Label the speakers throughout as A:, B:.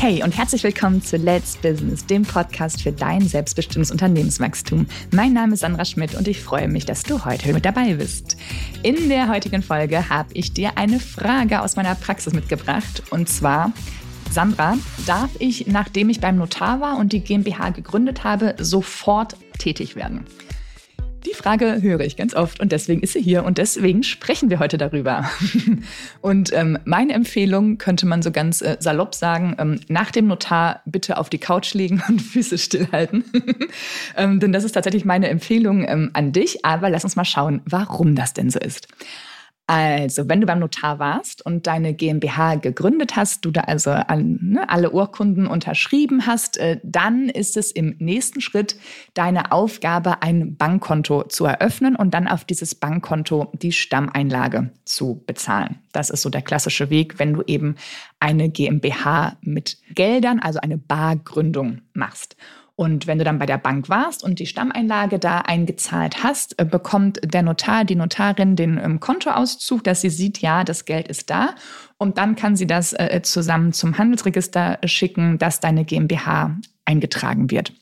A: Hey und herzlich willkommen zu Let's Business, dem Podcast für dein selbstbestimmtes Unternehmenswachstum. Mein Name ist Sandra Schmidt und ich freue mich, dass du heute mit dabei bist. In der heutigen Folge habe ich dir eine Frage aus meiner Praxis mitgebracht und zwar, Sandra, darf ich, nachdem ich beim Notar war und die GmbH gegründet habe, sofort tätig werden? Frage höre ich ganz oft und deswegen ist sie hier und deswegen sprechen wir heute darüber. und ähm, meine Empfehlung könnte man so ganz äh, salopp sagen, ähm, nach dem Notar bitte auf die Couch legen und Füße stillhalten. ähm, denn das ist tatsächlich meine Empfehlung ähm, an dich, aber lass uns mal schauen, warum das denn so ist. Also, wenn du beim Notar warst und deine GmbH gegründet hast, du da also an, ne, alle Urkunden unterschrieben hast, äh, dann ist es im nächsten Schritt deine Aufgabe, ein Bankkonto zu eröffnen und dann auf dieses Bankkonto die Stammeinlage zu bezahlen. Das ist so der klassische Weg, wenn du eben eine GmbH mit Geldern, also eine Bargründung machst. Und wenn du dann bei der Bank warst und die Stammeinlage da eingezahlt hast, äh, bekommt der Notar, die Notarin den ähm, Kontoauszug, dass sie sieht, ja, das Geld ist da. Und dann kann sie das äh, zusammen zum Handelsregister schicken, dass deine GmbH eingetragen wird.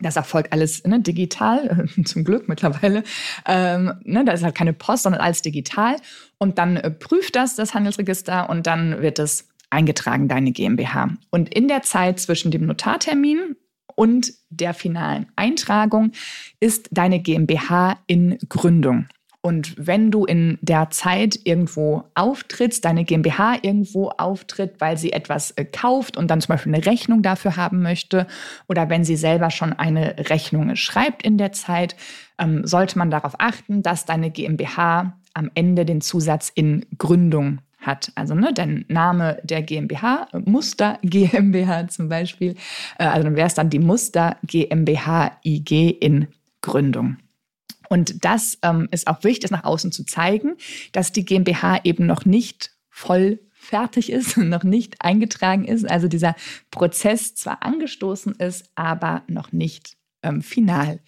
A: Das erfolgt alles ne, digital, zum Glück mittlerweile. Ähm, ne, da ist halt keine Post, sondern alles digital. Und dann äh, prüft das das Handelsregister und dann wird es eingetragen, deine GmbH. Und in der Zeit zwischen dem Notartermin und der finalen Eintragung ist deine GmbH in Gründung. Und wenn du in der Zeit irgendwo auftrittst, deine GmbH irgendwo auftritt, weil sie etwas äh, kauft und dann zum Beispiel eine Rechnung dafür haben möchte, oder wenn sie selber schon eine Rechnung schreibt in der Zeit, ähm, sollte man darauf achten, dass deine GmbH am Ende den Zusatz in Gründung hat. Also ne, dein Name der GmbH, Muster GmbH zum Beispiel. Äh, also dann wäre es dann die Muster GmbH IG in Gründung. Und das ähm, ist auch wichtig, das nach außen zu zeigen, dass die GmbH eben noch nicht voll fertig ist noch nicht eingetragen ist. Also dieser Prozess zwar angestoßen ist, aber noch nicht ähm, final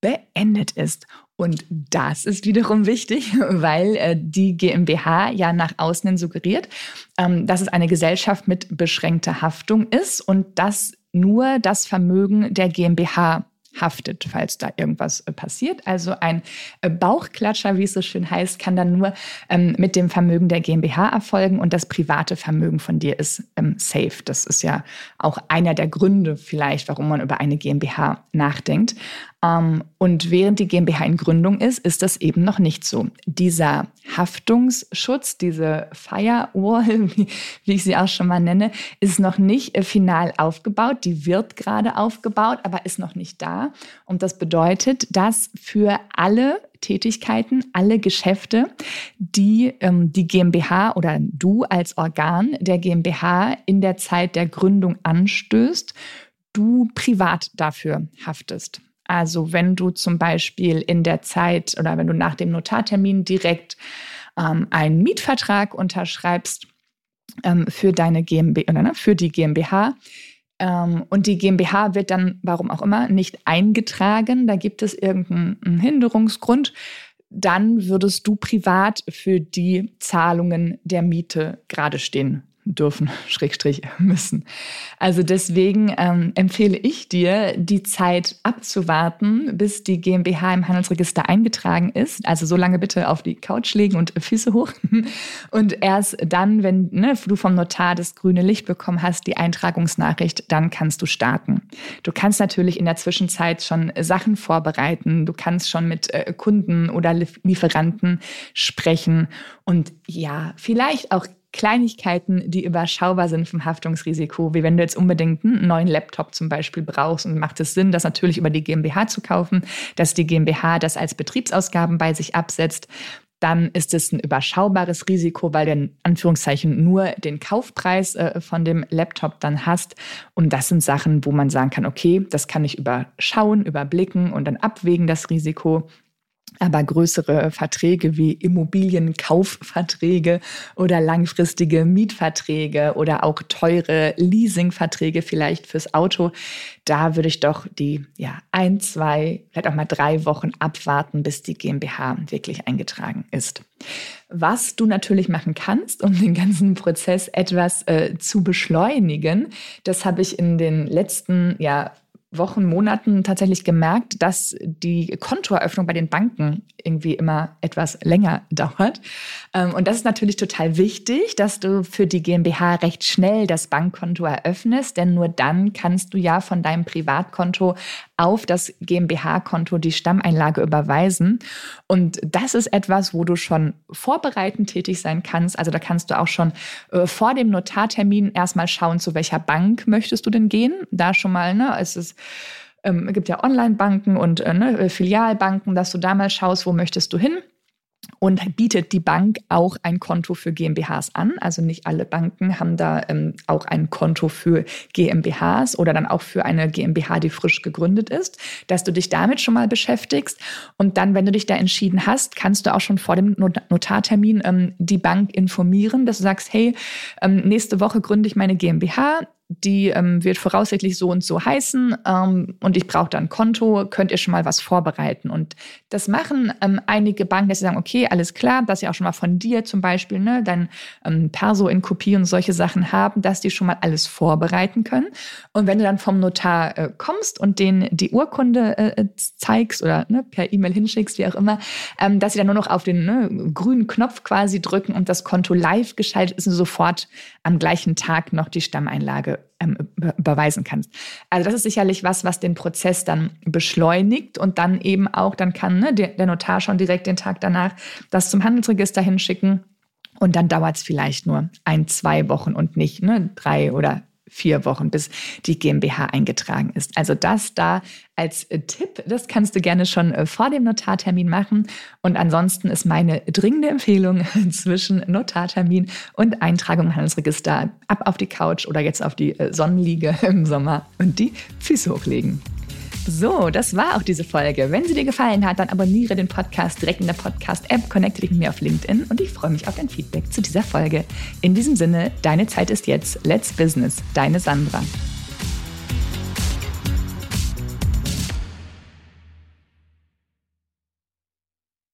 A: beendet ist. Und das ist wiederum wichtig, weil äh, die GmbH ja nach außen hin suggeriert, ähm, dass es eine Gesellschaft mit beschränkter Haftung ist und dass nur das Vermögen der GmbH haftet, falls da irgendwas äh, passiert. Also ein äh, Bauchklatscher, wie es so schön heißt, kann dann nur ähm, mit dem Vermögen der GmbH erfolgen und das private Vermögen von dir ist ähm, safe. Das ist ja auch einer der Gründe vielleicht, warum man über eine GmbH nachdenkt. Ähm, und während die GmbH in Gründung ist, ist das eben noch nicht so. Dieser Haftungsschutz, diese Firewall, wie, wie ich sie auch schon mal nenne, ist noch nicht äh, final aufgebaut. Die wird gerade aufgebaut, aber ist noch nicht da. Und das bedeutet, dass für alle Tätigkeiten, alle Geschäfte, die ähm, die GmbH oder du als Organ der GmbH in der Zeit der Gründung anstößt, du privat dafür haftest. Also wenn du zum Beispiel in der Zeit oder wenn du nach dem Notartermin direkt ähm, einen Mietvertrag unterschreibst ähm, für deine GmbH oder ne, für die GmbH, ähm, und die GmbH wird dann, warum auch immer, nicht eingetragen. Da gibt es irgendeinen Hinderungsgrund. Dann würdest du privat für die Zahlungen der Miete gerade stehen dürfen, Schrägstrich müssen. Also deswegen ähm, empfehle ich dir, die Zeit abzuwarten, bis die GmbH im Handelsregister eingetragen ist. Also so lange bitte auf die Couch legen und Füße hoch. Und erst dann, wenn ne, du vom Notar das grüne Licht bekommen hast, die Eintragungsnachricht, dann kannst du starten. Du kannst natürlich in der Zwischenzeit schon Sachen vorbereiten. Du kannst schon mit äh, Kunden oder Lieferanten sprechen und ja, vielleicht auch Kleinigkeiten, die überschaubar sind vom Haftungsrisiko, wie wenn du jetzt unbedingt einen neuen Laptop zum Beispiel brauchst und macht es Sinn, das natürlich über die GmbH zu kaufen, dass die GmbH das als Betriebsausgaben bei sich absetzt, dann ist es ein überschaubares Risiko, weil du in Anführungszeichen nur den Kaufpreis äh, von dem Laptop dann hast. Und das sind Sachen, wo man sagen kann, okay, das kann ich überschauen, überblicken und dann abwägen das Risiko. Aber größere Verträge wie Immobilienkaufverträge oder langfristige Mietverträge oder auch teure Leasingverträge vielleicht fürs Auto, da würde ich doch die ja ein, zwei, vielleicht auch mal drei Wochen abwarten, bis die GmbH wirklich eingetragen ist. Was du natürlich machen kannst, um den ganzen Prozess etwas äh, zu beschleunigen, das habe ich in den letzten ja, Wochen, Monaten tatsächlich gemerkt, dass die Kontoeröffnung bei den Banken irgendwie immer etwas länger dauert. Ähm, und das ist natürlich total wichtig, dass du für die GmbH recht schnell das Bankkonto eröffnest, denn nur dann kannst du ja von deinem Privatkonto auf das GmbH-Konto die Stammeinlage überweisen. Und das ist etwas, wo du schon vorbereitend tätig sein kannst. Also da kannst du auch schon äh, vor dem Notartermin erstmal schauen, zu welcher Bank möchtest du denn gehen. Da schon mal, ne, es ist ähm, es gibt ja Online-Banken und äh, ne, Filialbanken, dass du da mal schaust, wo möchtest du hin und bietet die Bank auch ein Konto für GmbHs an. Also nicht alle Banken haben da ähm, auch ein Konto für GmbHs oder dann auch für eine GmbH, die frisch gegründet ist, dass du dich damit schon mal beschäftigst. Und dann, wenn du dich da entschieden hast, kannst du auch schon vor dem Notartermin ähm, die Bank informieren, dass du sagst, hey, ähm, nächste Woche gründe ich meine GmbH die ähm, wird voraussichtlich so und so heißen ähm, und ich brauche da ein Konto, könnt ihr schon mal was vorbereiten. Und das machen ähm, einige Banken, dass sie sagen, okay, alles klar, dass sie auch schon mal von dir zum Beispiel ne, dein ähm, Perso in Kopie und solche Sachen haben, dass die schon mal alles vorbereiten können. Und wenn du dann vom Notar äh, kommst und denen die Urkunde äh, zeigst oder ne, per E-Mail hinschickst, wie auch immer, ähm, dass sie dann nur noch auf den ne, grünen Knopf quasi drücken und das Konto live geschaltet ist und sofort am gleichen Tag noch die Stammeinlage ähm, überweisen kannst. Also das ist sicherlich was, was den Prozess dann beschleunigt und dann eben auch, dann kann ne, der, der Notar schon direkt den Tag danach das zum Handelsregister hinschicken und dann dauert es vielleicht nur ein, zwei Wochen und nicht ne, drei oder vier Wochen, bis die GmbH eingetragen ist. Also das da als äh, Tipp, das kannst du gerne schon äh, vor dem Notartermin machen. Und ansonsten ist meine dringende Empfehlung zwischen Notartermin und Eintragung im Handelsregister ab auf die Couch oder jetzt auf die äh, Sonnenliege im Sommer und die Füße hochlegen. So, das war auch diese Folge. Wenn sie dir gefallen hat, dann abonniere den Podcast direkt in der Podcast-App, connecte dich mit mir auf LinkedIn und ich freue mich auf dein Feedback zu dieser Folge. In diesem Sinne, deine Zeit ist jetzt. Let's Business. Deine Sandra.